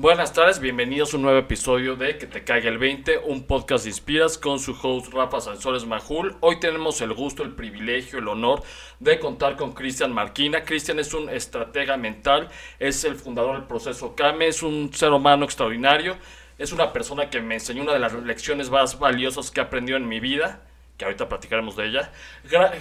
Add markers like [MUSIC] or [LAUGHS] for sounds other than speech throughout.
Buenas tardes, bienvenidos a un nuevo episodio de Que te caiga el 20, un podcast de Inspiras con su host Rafa Sansores Majul. Hoy tenemos el gusto, el privilegio, el honor de contar con Cristian Marquina. Cristian es un estratega mental, es el fundador del proceso CAME, es un ser humano extraordinario, es una persona que me enseñó una de las lecciones más valiosas que he aprendido en mi vida que ahorita platicaremos de ella.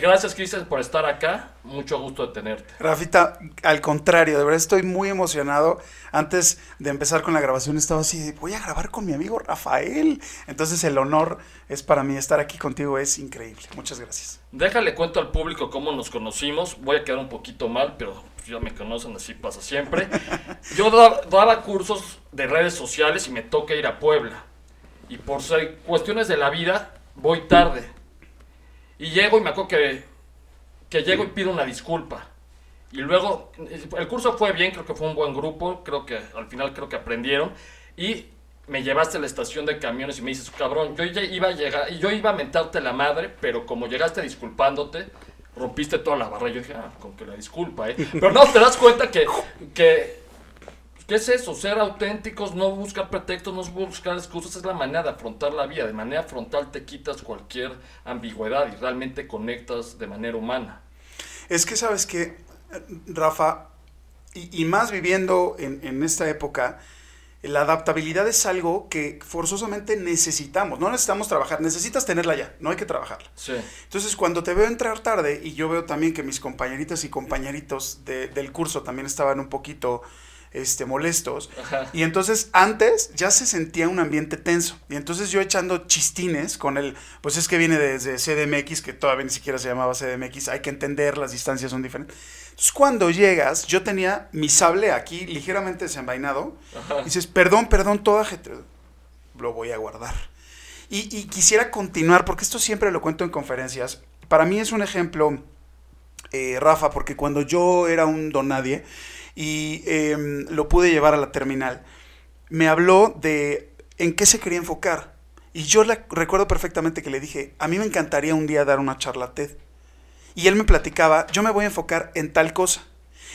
gracias, Cristian, por estar acá. Mucho gusto de tenerte. Rafita, al contrario, de verdad estoy muy emocionado. Antes de empezar con la grabación estaba así, voy a grabar con mi amigo Rafael. Entonces el honor es para mí estar aquí contigo, es increíble. Muchas gracias. Déjale cuento al público cómo nos conocimos. Voy a quedar un poquito mal, pero ya me conocen, así pasa siempre. [LAUGHS] Yo daba cursos de redes sociales y me toca ir a Puebla. Y por cuestiones de la vida, voy tarde y llego y me acuerdo que, que llego y pido una disculpa. Y luego, el curso fue bien, creo que fue un buen grupo, creo que al final creo que aprendieron. Y me llevaste a la estación de camiones y me dices, cabrón, yo ya iba a llegar, y yo iba a mentarte la madre, pero como llegaste disculpándote, rompiste toda la barra. Yo dije, ah, con que la disculpa, ¿eh? Pero no, te das cuenta que, que ¿Qué es eso? Ser auténticos, no buscar pretextos, no buscar excusas, es la manera de afrontar la vida. De manera frontal te quitas cualquier ambigüedad y realmente conectas de manera humana. Es que, ¿sabes que Rafa? Y, más viviendo en, esta época, la adaptabilidad es algo que forzosamente necesitamos. No necesitamos trabajar, necesitas tenerla ya, no hay que trabajarla. Sí. Entonces, cuando te veo entrar tarde y yo veo también que mis compañeritas y compañeritos del curso también estaban un poquito este, molestos. Y entonces antes ya se sentía un ambiente tenso. Y entonces yo echando chistines con el, pues es que viene desde CDMX, que todavía ni siquiera se llamaba CDMX, hay que entender, las distancias son diferentes. Entonces cuando llegas, yo tenía mi sable aquí ligeramente desenvainado. Y dices, perdón, perdón, toda gente, lo voy a guardar. Y, y, quisiera continuar, porque esto siempre lo cuento en conferencias. Para mí es un ejemplo, eh, Rafa, porque cuando yo era un don nadie, y em, lo pude llevar a la terminal. Me habló de en qué se quería enfocar. Y yo recuerdo perfectamente que le dije, a mí me encantaría un día dar una charla TED. Y él me platicaba, yo me voy a enfocar en tal cosa.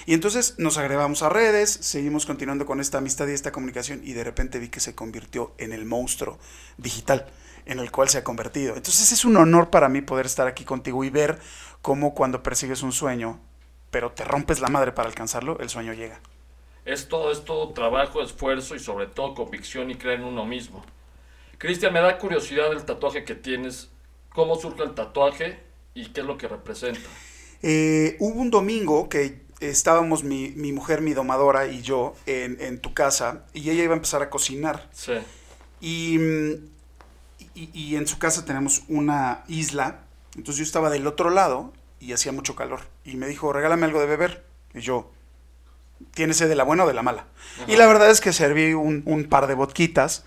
Y entonces nos agregamos a redes, seguimos continuando con esta amistad y esta comunicación y de repente vi que se convirtió en el monstruo digital en el cual se ha convertido. Entonces es un honor para mí poder estar aquí contigo y ver cómo cuando persigues un sueño pero te rompes la madre para alcanzarlo, el sueño llega. Es todo, es todo trabajo, esfuerzo y sobre todo convicción y creer en uno mismo. Cristian, me da curiosidad el tatuaje que tienes. ¿Cómo surge el tatuaje y qué es lo que representa? Eh, hubo un domingo que estábamos mi, mujer, mi domadora y yo en, tu casa y ella iba a empezar a cocinar. Sí. Y, y, y en su casa tenemos una isla. Entonces yo estaba del otro lado y hacía mucho calor. Y me dijo, regálame algo de beber. Y yo, ¿tiene sed de la buena o de la mala? Y la verdad es que serví un, par de vodquitas.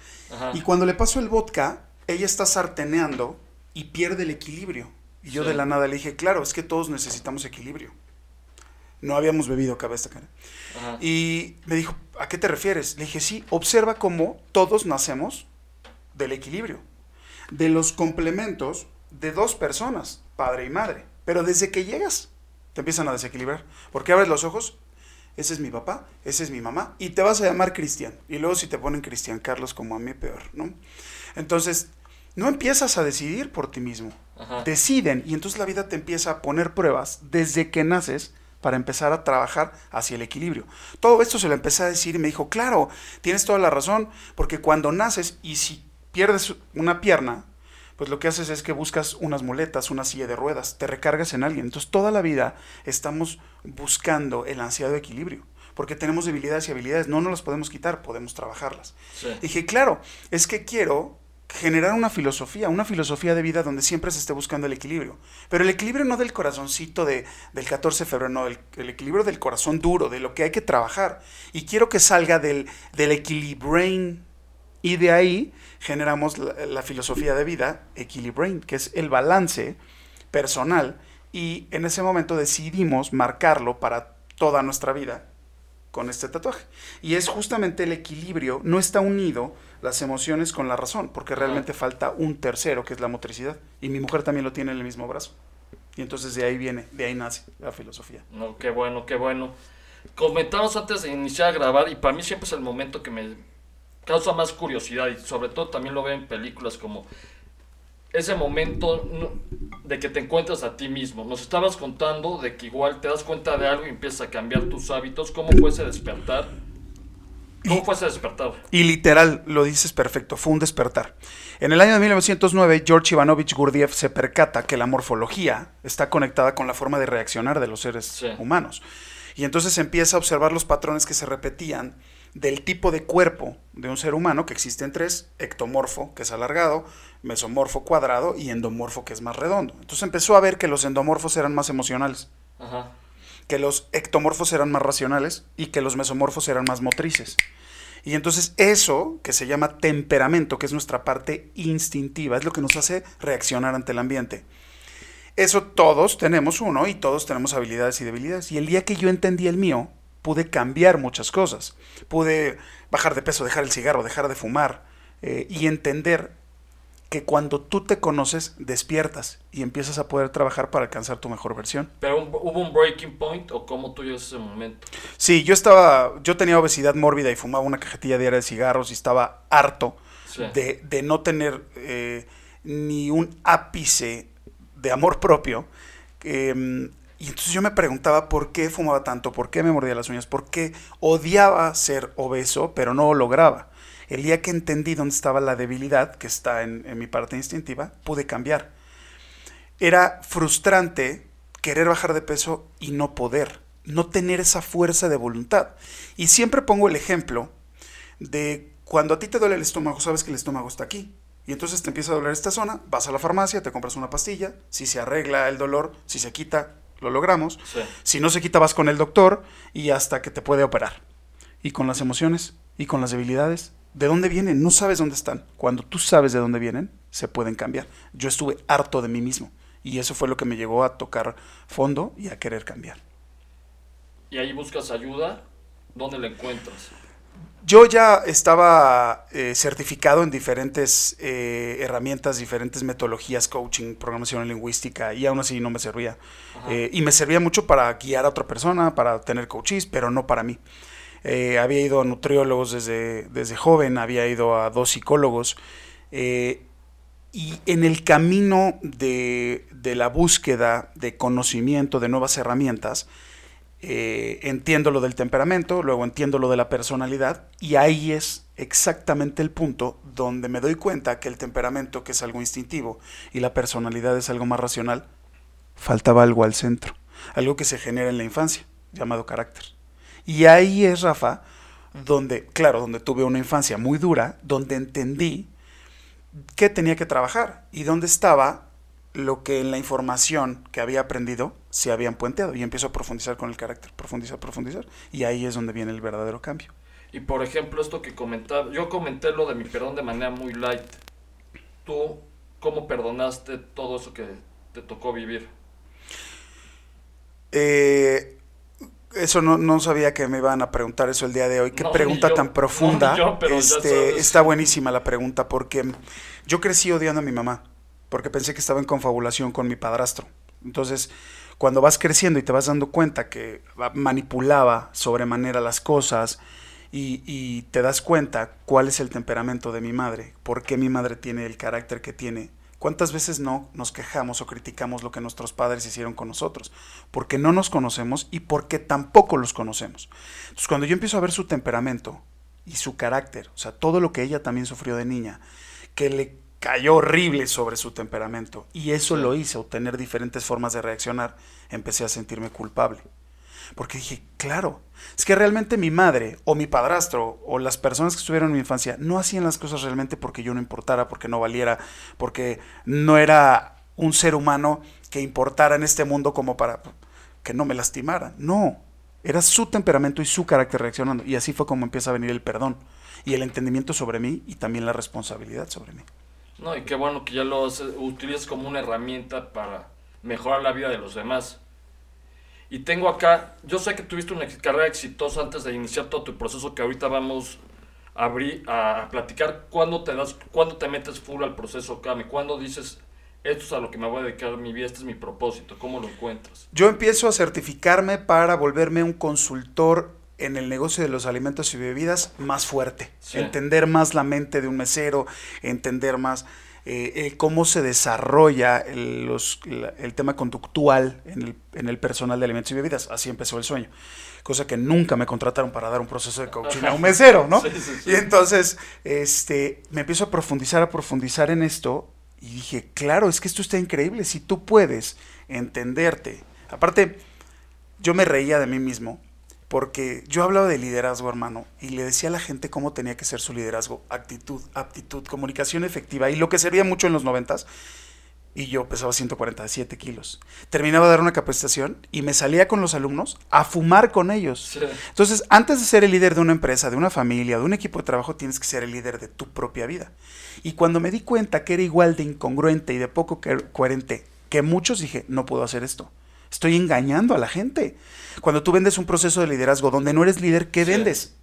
Y cuando le paso el vodka, ella está sarteneando y pierde el equilibrio. Y yo de la nada le dije, claro, es que todos necesitamos equilibrio. No habíamos bebido cabeza cara. Y me dijo, ¿a qué te refieres? Le dije, sí, observa cómo todos nacemos del equilibrio, de los complementos de dos personas, padre y madre. Pero desde que llegas, te empiezan a desequilibrar. Porque abres los ojos, ese es mi papá, ese es mi mamá, y te vas a llamar Cristian. Y luego si te ponen Cristian Carlos como a mí, peor, ¿no? Entonces, no empiezas a decidir por ti mismo. Deciden, y entonces la vida te empieza a poner pruebas desde que naces para empezar a trabajar hacia el equilibrio. Todo esto se lo empecé a decir y me dijo, claro, tienes toda la razón, porque cuando naces y si pierdes una pierna, pues lo que haces es que buscas unas muletas, una silla de ruedas, te recargas en alguien. Entonces toda la vida estamos buscando el ansiado equilibrio, porque tenemos debilidades y habilidades, no nos las podemos quitar, podemos trabajarlas. Dije, claro, es que quiero generar una filosofía, una filosofía de vida donde siempre se esté buscando el equilibrio. Pero el equilibrio no del corazoncito de, del 14 de febrero, no, el, equilibrio del corazón duro, de lo que hay que trabajar. Y quiero que salga del, del equilibrain. Y de ahí generamos la, filosofía de vida, Equilibrain, que es el balance personal, y en ese momento decidimos marcarlo para toda nuestra vida con este tatuaje. Y es justamente el equilibrio, no está unido las emociones con la razón, porque realmente falta un tercero, que es la motricidad. Y mi mujer también lo tiene en el mismo brazo. Y entonces de ahí viene, de ahí nace la filosofía. No, qué bueno, qué bueno. Comentamos antes de iniciar a grabar y para mí siempre es el momento que me causa más curiosidad y sobre todo también lo veo en películas como ese momento de que te encuentras a ti mismo. Nos estabas contando de que igual te das cuenta de algo y empiezas a cambiar tus hábitos. ¿Cómo fue ese despertar? ¿Cómo fue ese despertar? Y literal, lo dices perfecto, fue un despertar. En el año de 1909, George Ivanovich Gurdjieff se percata que la morfología está conectada con la forma de reaccionar de los seres humanos. Y entonces empieza a observar los patrones que se repetían del tipo de cuerpo de un ser humano, que existen tres, ectomorfo, que es alargado, mesomorfo cuadrado y endomorfo, que es más redondo. Entonces empezó a ver que los endomorfos eran más emocionales, que los ectomorfos eran más racionales y que los mesomorfos eran más motrices. Y entonces eso, que se llama temperamento, que es nuestra parte instintiva, es lo que nos hace reaccionar ante el ambiente. Eso todos tenemos uno y todos tenemos habilidades y debilidades. Y el día que yo entendí el mío, pude cambiar muchas cosas. Pude bajar de peso, dejar el cigarro, dejar de fumar eh, y entender que cuando tú te conoces, despiertas y empiezas a poder trabajar para alcanzar tu mejor versión. ¿Pero hubo un breaking point o cómo tú llegas a ese momento? Sí, yo estaba, yo tenía obesidad mórbida y fumaba una cajetilla diaria de cigarros y estaba harto de, de, no tener eh, ni un ápice de amor propio. Em, y entonces yo me preguntaba por qué fumaba tanto, por qué me mordía las uñas, por qué odiaba ser obeso, pero no lo lograba. El día que entendí dónde estaba la debilidad, que está en, mi parte instintiva, pude cambiar. Era frustrante querer bajar de peso y no poder, no tener esa fuerza de voluntad. Y siempre pongo el ejemplo de cuando a ti te duele el estómago, sabes que el estómago está aquí. Y entonces te empieza a doler esta zona, vas a la farmacia, te compras una pastilla, si se arregla el dolor, si se quita, lo logramos. Si no se quita, vas con el doctor y hasta que te puede operar. Y con las emociones y con las debilidades ¿De dónde vienen? No sabes dónde están. Cuando tú sabes de dónde vienen, se pueden cambiar. Yo estuve harto de mí mismo y eso fue lo que me llevó a tocar fondo y a querer cambiar. ¿Y ahí buscas ayuda? ¿Dónde la encuentras? Yo ya estaba eh, certificado en diferentes eh, herramientas, diferentes metodologías, coaching, programación lingüística, y aún así no me servía. Eh, y me servía mucho para guiar a otra persona, para tener coaches, pero no para mí. Había ido a nutriólogos desde, desde joven, había ido a dos psicólogos. Y en el camino de, la búsqueda de conocimiento, de nuevas herramientas, eh, entiendo lo del temperamento, luego entiendo lo de la personalidad, y ahí es exactamente el punto donde me doy cuenta que el temperamento, que es algo instintivo, y la personalidad es algo más racional, faltaba algo al centro, algo que se genera en la infancia, llamado carácter. Y ahí es, Rafa, donde, claro, donde tuve una infancia muy dura, donde entendí que tenía que trabajar y dónde estaba lo que en la información que había aprendido se habían puenteado. Y empiezo a profundizar con el carácter, profundizar, profundizar. Y ahí es donde viene el verdadero cambio. Y por ejemplo, esto que comentaba, yo comenté lo de mi perdón de manera muy light. ¿Tú cómo perdonaste todo eso que te tocó vivir? Eh, eso no, sabía que me iban a preguntar eso el día de hoy. Qué pregunta tan [LAUGHS] profunda. este, está buenísima la pregunta porque yo crecí odiando a mi mamá porque pensé que estaba en confabulación con mi padrastro. Entonces, cuando vas creciendo y te vas dando cuenta que manipulaba sobremanera las cosas y, te das cuenta cuál es el temperamento de mi madre, por qué mi madre tiene el carácter que tiene, ¿Cuántas veces no nos quejamos o criticamos lo que nuestros padres hicieron con nosotros? Porque no nos conocemos y porque tampoco los conocemos. Entonces, cuando yo empiezo a ver su temperamento y su carácter, o sea, todo lo que ella también sufrió de niña, que le cayó horrible sobre su temperamento, y eso lo hizo tener diferentes formas de reaccionar, empecé a sentirme culpable. Porque dije, claro, es que realmente mi madre o mi padrastro o las personas que estuvieron en mi infancia no hacían las cosas realmente porque yo no importara, porque no valiera, porque no era un ser humano que importara en este mundo como para que no me lastimara. No, era su temperamento y su carácter reaccionando. Y así fue como empieza a venir el perdón y el entendimiento sobre mí y también la responsabilidad sobre mí. No, y qué bueno que ya lo utilizas como una herramienta para mejorar la vida de los demás. Y tengo acá, yo sé que tuviste una carrera exitosa antes de iniciar todo tu proceso que ahorita vamos a, abrir, a platicar. ¿Cuándo te, das, ¿Cuándo te metes full al proceso Kame? ¿Cuándo dices, esto es a lo que me voy a dedicar mi vida, este es mi propósito, ¿cómo lo encuentras? Yo empiezo a certificarme para volverme un consultor en el negocio de los alimentos y bebidas más fuerte, Sí. entender más la mente de un mesero, entender más eh, eh, cómo se desarrolla el, los- la- el tema conductual en el, en el personal de alimentos y bebidas. Así empezó el sueño. Cosa que nunca me contrataron para dar un proceso de coaching a un mesero, ¿no? [LAUGHS] Sí, sí, sí. Y entonces este, me empiezo a profundizar, a profundizar en esto y dije, claro, es que esto está increíble. Si tú puedes entenderte. Aparte, yo me reía de mí mismo porque yo hablaba de liderazgo, hermano, y le decía a la gente cómo tenía que ser su liderazgo, actitud, aptitud, comunicación efectiva, y lo que servía mucho en los noventas, y yo pesaba 147 kilos. Terminaba de dar una capacitación y me salía con los alumnos a fumar con ellos. Sí. Entonces, antes de ser el líder de una empresa, de una familia, de un equipo de trabajo, tienes que ser el líder de tu propia vida. Y cuando me di cuenta que era igual de incongruente y de poco coherente que muchos, dije, no puedo hacer esto. Estoy engañando a la gente. Cuando tú vendes un proceso de liderazgo donde no eres líder, ¿qué Sí. vendes?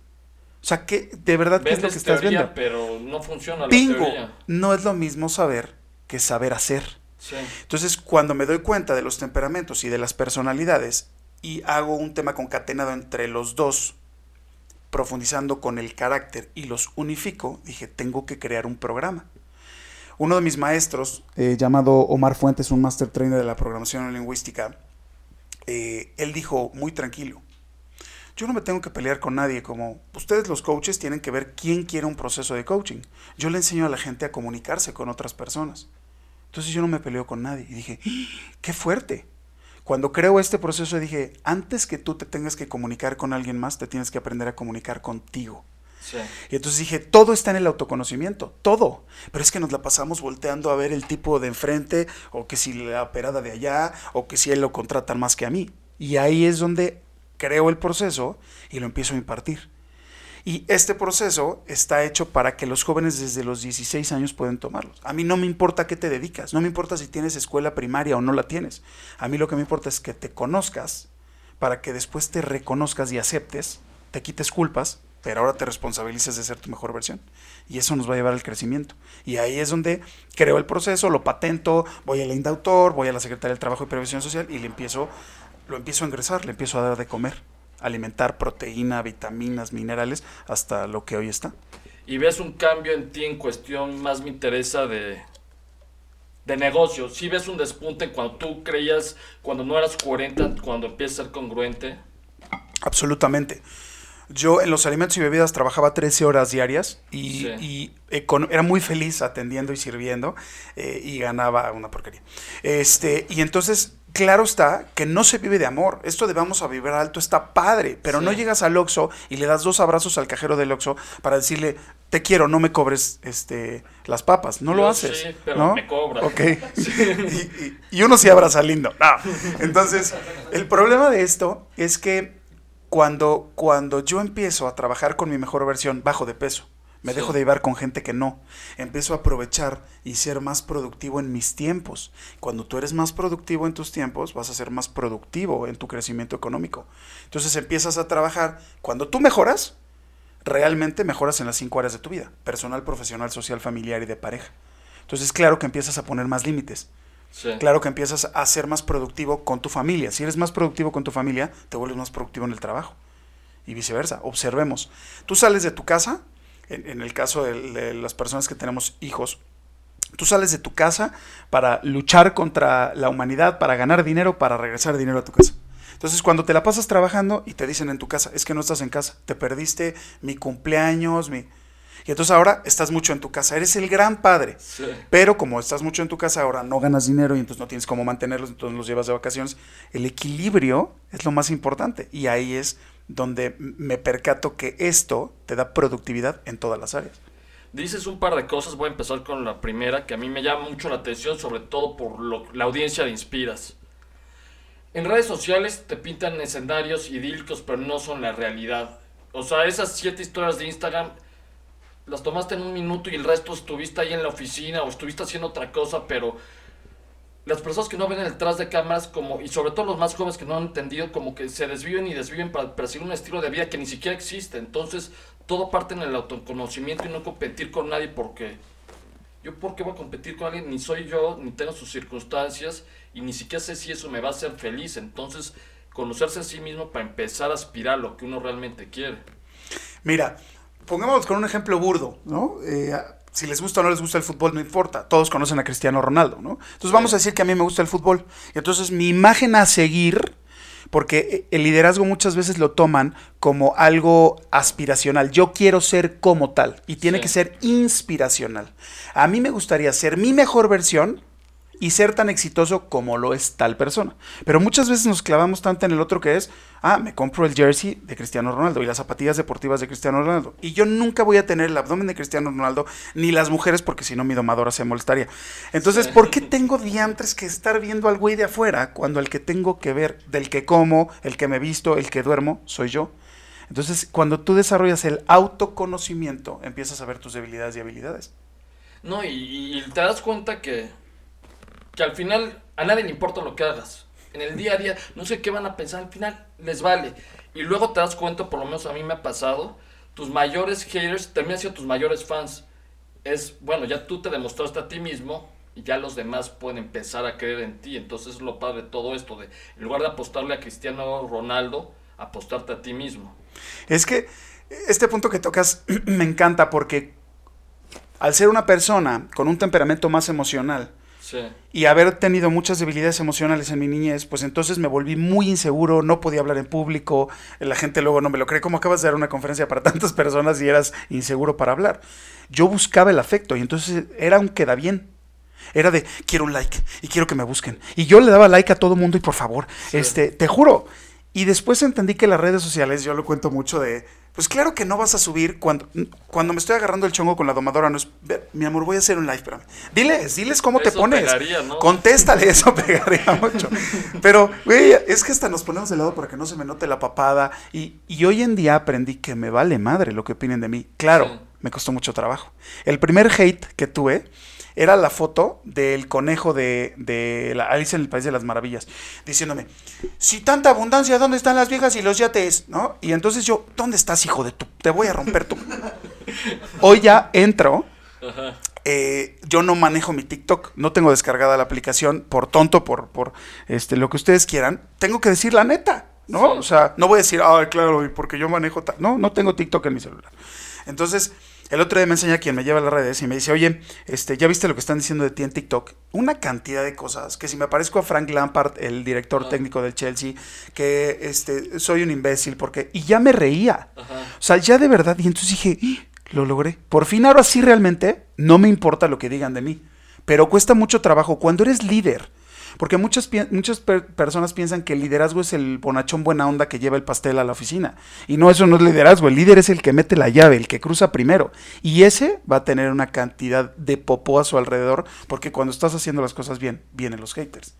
O sea, ¿qué, de verdad, ¿qué es lo Vendes que estás teoría, viendo? pero no funciona la Bingo. teoría. No es lo mismo saber que saber hacer. Sí. Entonces, cuando me doy cuenta de los temperamentos y de las personalidades y hago un tema concatenado entre los dos, profundizando con el carácter y los unifico, dije, tengo que crear un programa. Uno de mis maestros, eh, llamado Omar Fuentes, un master trainer de la programación lingüística, eh, él dijo muy tranquilo, yo no me tengo que pelear con nadie, como ustedes los coaches tienen que ver quién quiere un proceso de coaching. Yo le enseño a la gente a comunicarse con otras personas. Entonces yo no me peleo con nadie. Y dije, ¡Ah! qué fuerte. Cuando creo este proceso dije, antes que tú te tengas que comunicar con alguien más, te tienes que aprender a comunicar contigo. Y entonces dije, todo está en el autoconocimiento, todo. Pero es que nos la pasamos volteando a ver el tipo de enfrente, o que si la operada de allá, o que si él lo contratan más que a mí. Y ahí es donde creo el proceso y lo empiezo a impartir. Y este proceso está hecho para que los jóvenes desde los 16 años puedan tomarlos. A mí no me importa qué te dedicas, no me importa si tienes escuela primaria o no la tienes. A mí lo que me importa es que te conozcas para que después te reconozcas y aceptes, te quites culpas, pero ahora te responsabilices de ser tu mejor versión. Y eso nos va a llevar al crecimiento. Y ahí es donde creo el proceso, lo patento, voy al indautor, voy a la Secretaría del Trabajo y Previsión Social y le empiezo, lo empiezo a ingresar, le empiezo a dar de comer, alimentar proteína, vitaminas, minerales, hasta lo que hoy está. Y ves un cambio en ti en cuestión, más me interesa de, de negocio. Si ves un despunte cuando tú creías, cuando no eras coherente, cuando empiezas a ser congruente. Absolutamente. Yo en los alimentos y bebidas trabajaba 13 horas diarias y, Sí. y, eh, con- era muy feliz atendiendo y sirviendo eh, y ganaba una porquería. Este, y entonces, claro está que no se vive de amor. Esto de vamos a vibrar alto está padre, pero Sí. no llegas al Oxxo y le das dos abrazos al cajero del Oxxo para decirle, te quiero, no me cobres este, las papas. No lo haces. sí, pero ¿no? me cobra. Ok. [LAUGHS] [LAUGHS] Y, y- y uno sí abraza lindo. No. Entonces, el problema de esto es que cuando, cuando yo empiezo a trabajar con mi mejor versión, bajo de peso. Me Sí. dejo de llevar con gente que no. Empiezo a aprovechar y ser más productivo en mis tiempos. Cuando tú eres más productivo en tus tiempos, vas a ser más productivo en tu crecimiento económico. Entonces empiezas a trabajar. Cuando tú mejoras, realmente mejoras en las cinco áreas de tu vida. Personal, profesional, social, familiar y de pareja. Entonces, claro que empiezas a poner más límites. Claro que empiezas a ser más productivo con tu familia. Si eres más productivo con tu familia, te vuelves más productivo en el trabajo. Y viceversa. Observemos. Tú sales de tu casa, en, en el caso de, de las personas que tenemos hijos, tú sales de tu casa para luchar contra la humanidad, para ganar dinero, para regresar dinero a tu casa. Entonces, cuando te la pasas trabajando y te dicen en tu casa, es que no estás en casa, te perdiste mi cumpleaños, mi... Y entonces ahora estás mucho en tu casa, eres el gran padre. Sí. Pero como estás mucho en tu casa, ahora no ganas dinero y entonces no tienes cómo mantenerlos, entonces los llevas de vacaciones. El equilibrio es lo más importante y ahí es donde me percato que esto te da productividad en todas las áreas. Dices un par de cosas, voy a empezar con la primera, que a mí me llama mucho la atención, sobre todo por lo- la audiencia de Inspiras. En redes sociales te pintan escenarios idílicos, pero no son la realidad. O sea, esas siete historias de Instagram las tomaste en un minuto y el resto estuviste ahí en la oficina o estuviste haciendo otra cosa, pero las personas que no ven detrás de cámaras, como, y sobre todo los más jóvenes que no han entendido, como que se desviven y desviven para perseguir un estilo de vida que ni siquiera existe. Entonces, todo parte en el autoconocimiento y no competir con nadie porque yo por qué voy a competir con alguien, ni soy yo, ni tengo sus circunstancias, y ni siquiera sé si eso me va a hacer feliz. Entonces, conocerse a sí mismo para empezar a aspirar a lo que uno realmente quiere. Mira, pongámonos con un ejemplo burdo, ¿no? Eh, si les gusta o no les gusta el fútbol, no importa. Todos conocen a Cristiano Ronaldo, ¿no? Entonces vamos a decir que a mí me gusta el fútbol. Y entonces mi imagen a seguir, porque el liderazgo muchas veces lo toman como algo aspiracional. Yo quiero ser como tal. Y tiene Sí. que ser inspiracional. A mí me gustaría ser mi mejor versión y ser tan exitoso como lo es tal persona. Pero muchas veces nos clavamos tanto en el otro que es, ah, me compro el jersey de Cristiano Ronaldo y las zapatillas deportivas de Cristiano Ronaldo. Y yo nunca voy a tener el abdomen de Cristiano Ronaldo, ni las mujeres, porque si no mi domadora se molestaría. Entonces. ¿por qué tengo diantres que estar viendo al güey de afuera cuando el que tengo que ver, del que como, el que me visto, el que duermo, soy yo? Entonces, cuando tú desarrollas el autoconocimiento, empiezas a ver tus debilidades y habilidades. No, y, y te das cuenta que, que al final a nadie le importa lo que hagas. En el día a día, no sé qué van a pensar, al final les vale. Y luego te das cuenta, por lo menos a mí me ha pasado, tus mayores haters terminan siendo tus mayores fans. Es, bueno, ya tú te demostraste a ti mismo y ya los demás pueden empezar a creer en ti. Entonces es lo padre de todo esto, de en lugar de apostarle a Cristiano Ronaldo, apostarte a ti mismo. Es que este punto que tocas [CLEARS THROAT] me encanta porque al ser una persona con un temperamento más emocional Sí, y haber tenido muchas debilidades emocionales en mi niñez, pues entonces me volví muy inseguro, no podía hablar en público, la gente luego no me lo cree, como acabas de dar una conferencia para [LAUGHS] tantas personas y eras inseguro para hablar. Yo buscaba el afecto y entonces era un queda bien. Era de quiero un like y quiero que me busquen. Y yo le daba like a todo mundo y por favor, Sí. este, te juro. Y después entendí que las redes sociales, yo lo cuento mucho de, pues claro que no vas a subir cuando, cuando me estoy agarrando el chongo con la domadora, no es, "Ve, mi amor, voy a hacer un live, espérame. Diles, diles cómo te pones. pegaría, ¿no? Contéstale, [LAUGHS] eso pegaría mucho. Pero, güey, es que hasta nos ponemos de lado para que no se me note la papada. Y, y hoy en día aprendí que me vale madre lo que opinen de mí. Claro, Sí. me costó mucho trabajo. El primer hate que tuve era la foto del conejo de, de la Alicia en el País de las Maravillas, diciéndome, si tanta abundancia, ¿dónde están las viejas y los yates? ¿No? Y entonces yo, ¿dónde estás, hijo de tu? Te voy a romper tu. [LAUGHS] Hoy ya entro Ajá. eh, yo no manejo mi TikTok, no tengo descargada la aplicación por tonto, por, por este, lo que ustedes quieran. Tengo que decir la neta, ¿no? Sí. O sea, no voy a decir, ay, claro, porque yo manejo tal. No, no tengo TikTok en mi celular. Entonces, el otro día me enseña quien me lleva a las redes y me dice, oye, este, ¿ya viste lo que están diciendo de ti en TikTok? Una cantidad de cosas, que si me parezco a Frank Lampard, el director Ah. técnico del Chelsea, que este, soy un imbécil, porque... Y ya me reía. Ajá. O sea, ya de verdad, y entonces dije, "Ih, lo logré. Por fin, ahora sí realmente, no me importa lo que digan de mí. Pero cuesta mucho trabajo cuando eres líder. Porque muchas, muchas per- personas piensan que el liderazgo es el bonachón buena onda que lleva el pastel a la oficina. Y no, eso no es liderazgo. El líder es el que mete la llave, el que cruza primero. Y ese va a tener una cantidad de popó a su alrededor, porque cuando estás haciendo las cosas bien, vienen los haters.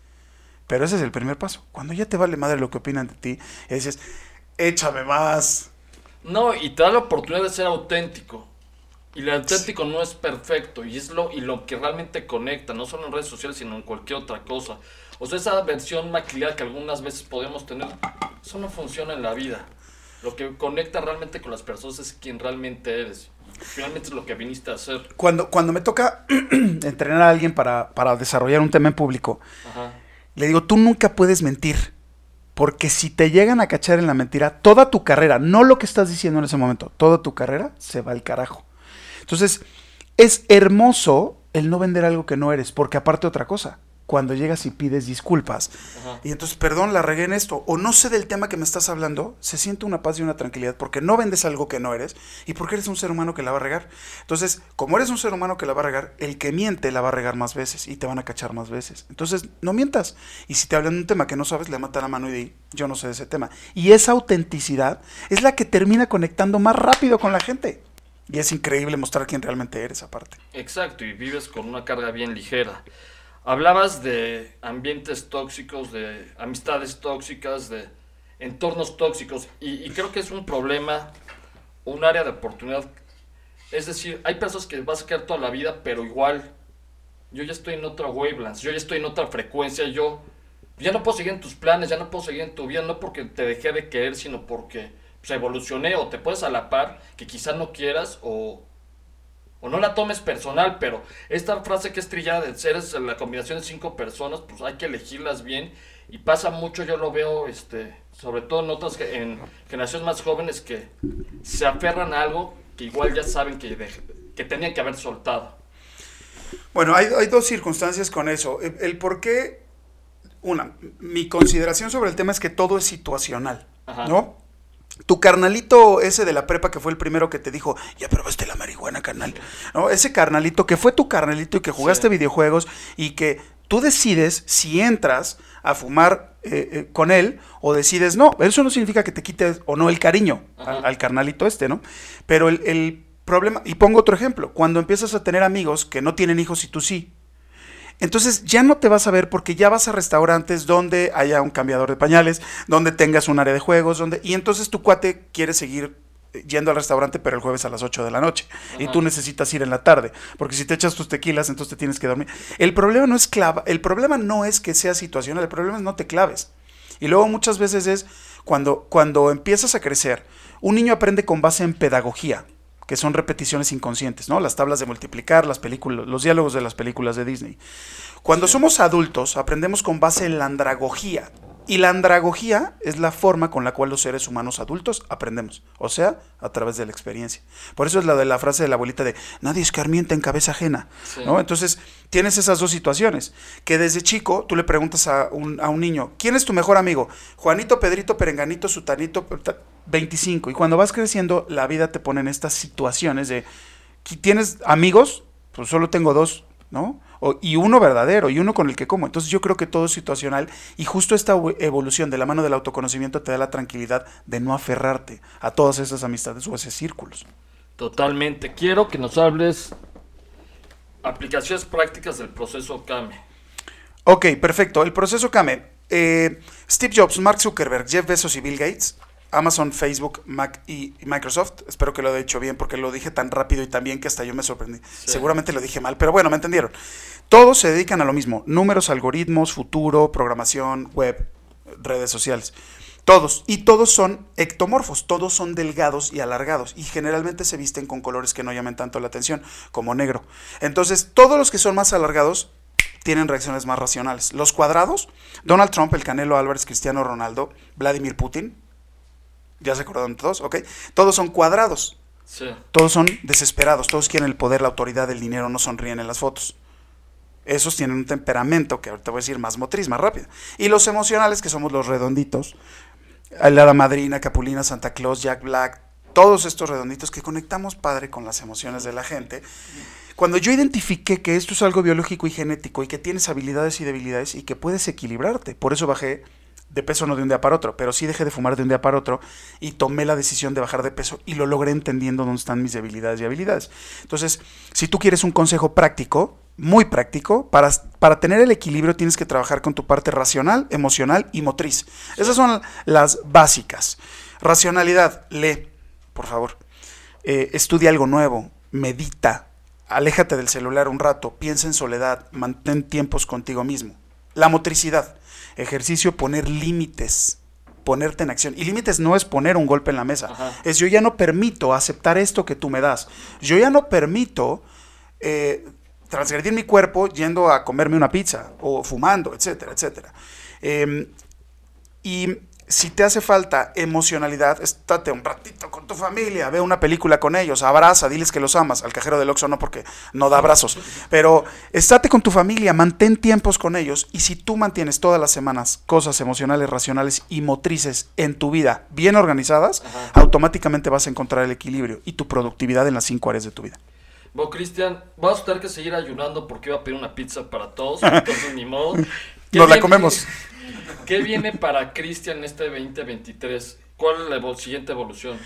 Pero ese es el primer paso. Cuando ya te vale madre lo que opinan de ti, dices, échame más. No, y te da la oportunidad de ser auténtico. Y el auténtico no es perfecto. Y es lo, y lo que realmente conecta, no solo en redes sociales, sino en cualquier otra cosa. O sea, esa versión maquillada que algunas veces podemos tener, eso no funciona en la vida. Lo que conecta realmente con las personas es quien realmente eres. Finalmente es lo que viniste a hacer. Cuando, cuando me toca [CLEARS THROAT] entrenar a alguien para, para desarrollar un tema en público, Ajá. le digo, tú nunca puedes mentir. Porque si te llegan a cachar en la mentira, toda tu carrera, no lo que estás diciendo en ese momento, toda tu carrera se va al carajo. Entonces, es hermoso el no vender algo que no eres, porque aparte otra cosa, cuando llegas y pides disculpas, Ajá. y entonces, perdón, la regué en esto, o no sé del tema que me estás hablando, se siente una paz y una tranquilidad porque no vendes algo que no eres y porque eres un ser humano que la va a regar. Entonces, como eres un ser humano que la va a regar, el que miente la va a regar más veces y te van a cachar más veces. Entonces, no mientas. Y si te hablan de un tema que no sabes, le mata la mano y di, yo no sé de ese tema. Y esa autenticidad es la que termina conectando más rápido con la gente. Y es increíble mostrar quién realmente eres aparte. Exacto, y vives con una carga bien ligera. Hablabas de ambientes tóxicos, de amistades tóxicas, de entornos tóxicos, y, y creo que es un problema, un área de oportunidad. Es decir, hay personas que vas a quedar toda la vida, pero igual, yo ya estoy en otra wavelength, yo ya estoy en otra frecuencia, yo ya no puedo seguir en tus planes, ya no puedo seguir en tu vida, no porque te dejé de querer, sino porque pues, evolucioné o te puedes a la par, que quizás no quieras, o, o no la tomes personal, pero esta frase que es trillada de seres, la combinación de cinco personas, pues hay que elegirlas bien y pasa mucho, yo lo veo, este, sobre todo en otras, en generaciones más jóvenes que se aferran a algo que igual ya saben que, que tenían que haber soltado. Bueno, hay, hay dos circunstancias con eso. El, el, por qué, una, mi consideración sobre el tema es que todo es situacional, Ajá. ¿no? Tu carnalito ese de la prepa que fue el primero que te dijo, ya probaste la marihuana, carnal. ¿No? Ese carnalito que fue tu carnalito y que jugaste sí. videojuegos y que tú decides si entras a fumar eh, eh, con él o decides no. Eso no significa que te quites o no el cariño al, al, carnalito este, ¿no? Pero el, el problema, y pongo otro ejemplo, cuando empiezas a tener amigos que no tienen hijos y tú sí, entonces ya no te vas a ver porque ya vas a restaurantes donde haya un cambiador de pañales, donde tengas un área de juegos, donde y entonces tu cuate quiere seguir yendo al restaurante pero el jueves a las 8 de la noche Ajá. y tú necesitas ir en la tarde, porque si te echas tus tequilas entonces te tienes que dormir. El problema no es clava, el problema no es que sea situacional, el problema es no te claves. Y luego muchas veces es cuando cuando empiezas a crecer, un niño aprende con base en pedagogía que son repeticiones inconscientes, ¿no? Las tablas de multiplicar, las películas, los diálogos de las películas de Disney. Cuando somos adultos, aprendemos con base en la andragogía. Y la andragogía es la forma con la cual los seres humanos adultos aprendemos, o sea, a través de la experiencia. Por eso es la de la frase de la abuelita de nadie escarmienta en cabeza ajena, sí. ¿no? Entonces, tienes esas dos situaciones, que desde chico tú le preguntas a un, a un niño, ¿quién es tu mejor amigo? Juanito, Pedrito, Perenganito, Sutanito, 25. Y cuando vas creciendo, la vida te pone en estas situaciones de, ¿tienes amigos? Pues solo tengo dos, ¿no? O, y uno verdadero, y uno con el que como. Entonces yo creo que todo es situacional y justo esta evolución de la mano del autoconocimiento te da la tranquilidad de no aferrarte a todas esas amistades o esos círculos. Totalmente. Quiero que nos hables aplicaciones prácticas del proceso Kame. Ok, perfecto. El proceso Kame. Eh, Steve Jobs, Mark Zuckerberg, Jeff Bezos y Bill Gates Amazon, Facebook, Mac y Microsoft. Espero que lo haya hecho bien porque lo dije tan rápido y tan bien que hasta yo me sorprendí. Sí. Seguramente lo dije mal, pero bueno, me entendieron. Todos se dedican a lo mismo. Números, algoritmos, futuro, programación, web, redes sociales. Todos. Y todos son ectomorfos. Todos son delgados y alargados. Y generalmente se visten con colores que no llamen tanto la atención, como negro. Entonces, todos los que son más alargados tienen reacciones más racionales. Los cuadrados, Donald Trump, el Canelo Álvarez, Cristiano Ronaldo, Vladimir Putin, ya se acordaron todos, ¿ok? Todos son cuadrados. Sí. Todos son desesperados, todos quieren el poder, la autoridad, el dinero, no sonríen en las fotos. Esos tienen un temperamento que ahorita voy a decir más motriz, más rápido. Y los emocionales, que somos los redonditos, la madrina, Capulina, Santa Claus, Jack Black, todos estos redonditos que conectamos padre con las emociones de la gente. Cuando yo identifiqué que esto es algo biológico y genético y que tienes habilidades y debilidades y que puedes equilibrarte, por eso bajé de peso no de un día para otro, pero sí dejé de fumar de un día para otro y tomé la decisión de bajar de peso y lo logré entendiendo dónde están mis debilidades y habilidades. Entonces, si tú quieres un consejo práctico, muy práctico, para, para tener el equilibrio tienes que trabajar con tu parte racional, emocional y motriz. Esas son las básicas. Racionalidad, lee, por favor. Eh, estudia algo nuevo, medita, aléjate del celular un rato, piensa en soledad, mantén tiempos contigo mismo. La motricidad ejercicio poner límites, ponerte en acción. Y límites no es poner un golpe en la mesa, Ajá. es yo ya no permito aceptar esto que tú me das. Yo ya no permito eh, transgredir mi cuerpo yendo a comerme una pizza o fumando, etcétera, etcétera. Eh, y si te hace falta emocionalidad, estate un ratito con tu familia, ve una película con ellos, abraza, diles que los amas. Al cajero del Oxxo no porque no da abrazos, pero estate con tu familia, mantén tiempos con ellos y si tú mantienes todas las semanas cosas emocionales, racionales y motrices en tu vida bien organizadas, Ajá. automáticamente vas a encontrar el equilibrio y tu productividad en las cinco áreas de tu vida. Bueno, Cristian, vas a tener que seguir ayunando porque iba a pedir una pizza para todos, [LAUGHS] entonces ni modo. Nos la comemos. ¿Qué viene para Cristian este 2023? ¿Cuál es la siguiente evolución?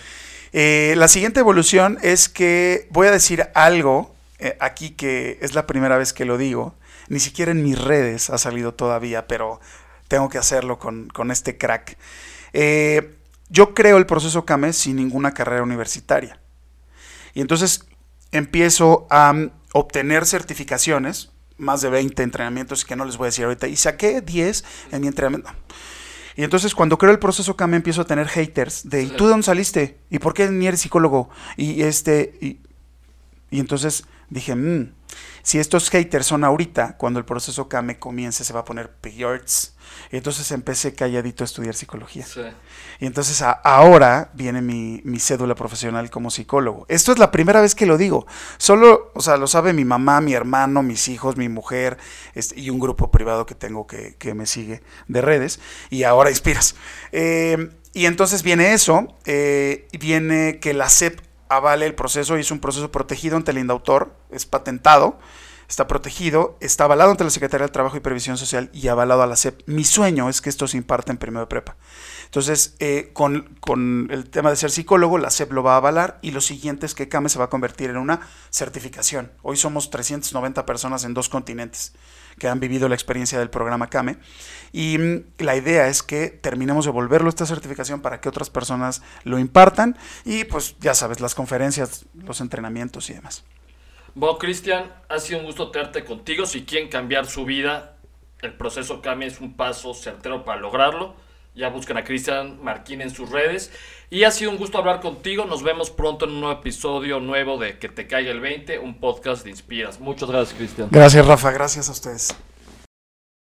Eh, la siguiente evolución es que voy a decir algo eh, aquí que es la primera vez que lo digo. Ni siquiera en mis redes ha salido todavía, pero tengo que hacerlo con, con este crack. Eh, yo creo el proceso CAME sin ninguna carrera universitaria. Y entonces empiezo a um, obtener certificaciones más de 20 entrenamientos que no les voy a decir ahorita. Y saqué 10 en mi entrenamiento. Y entonces cuando creo el proceso CAM empiezo a tener haters de ¿y tú de dónde saliste? ¿Y por qué ni eres psicólogo? Y este y Y entonces dije, "Mm, si estos haters son ahorita, cuando el proceso Kame comience, se va a poner peores. Y entonces empecé calladito a estudiar psicología. Sí. Y entonces a- ahora viene mi, mi cédula profesional como psicólogo. Esto es la primera vez que lo digo. Solo, o sea, lo sabe mi mamá, mi hermano, mis hijos, mi mujer este, y un grupo privado que tengo que, que me sigue de redes. Y ahora inspiras. Eh, y entonces viene eso. eh, viene que la SEP avale el proceso y es un proceso protegido ante el indautor. Es patentado está protegido, está avalado ante la Secretaría del Trabajo y Previsión Social y avalado a la SEP. Mi sueño es que esto se imparte en primero de prepa. Entonces, eh, con, con el tema de ser psicólogo, la SEP lo va a avalar y lo siguiente es que CAME se va a convertir en una certificación. Hoy somos 390 personas en dos continentes que han vivido la experiencia del programa CAME y mm, la idea es que terminemos de volverlo esta certificación para que otras personas lo impartan y pues ya sabes, las conferencias, los entrenamientos y demás. Bueno, Cristian, ha sido un gusto tenerte contigo. Si quieren cambiar su vida, el proceso CAMI es un paso certero para lograrlo. Ya buscan a Cristian Marquín en sus redes. Y ha sido un gusto hablar contigo. Nos vemos pronto en un nuevo episodio nuevo de Que te caiga el 20, un podcast de Inspiras. Muchas gracias, Cristian. Gracias, Rafa. Gracias a ustedes.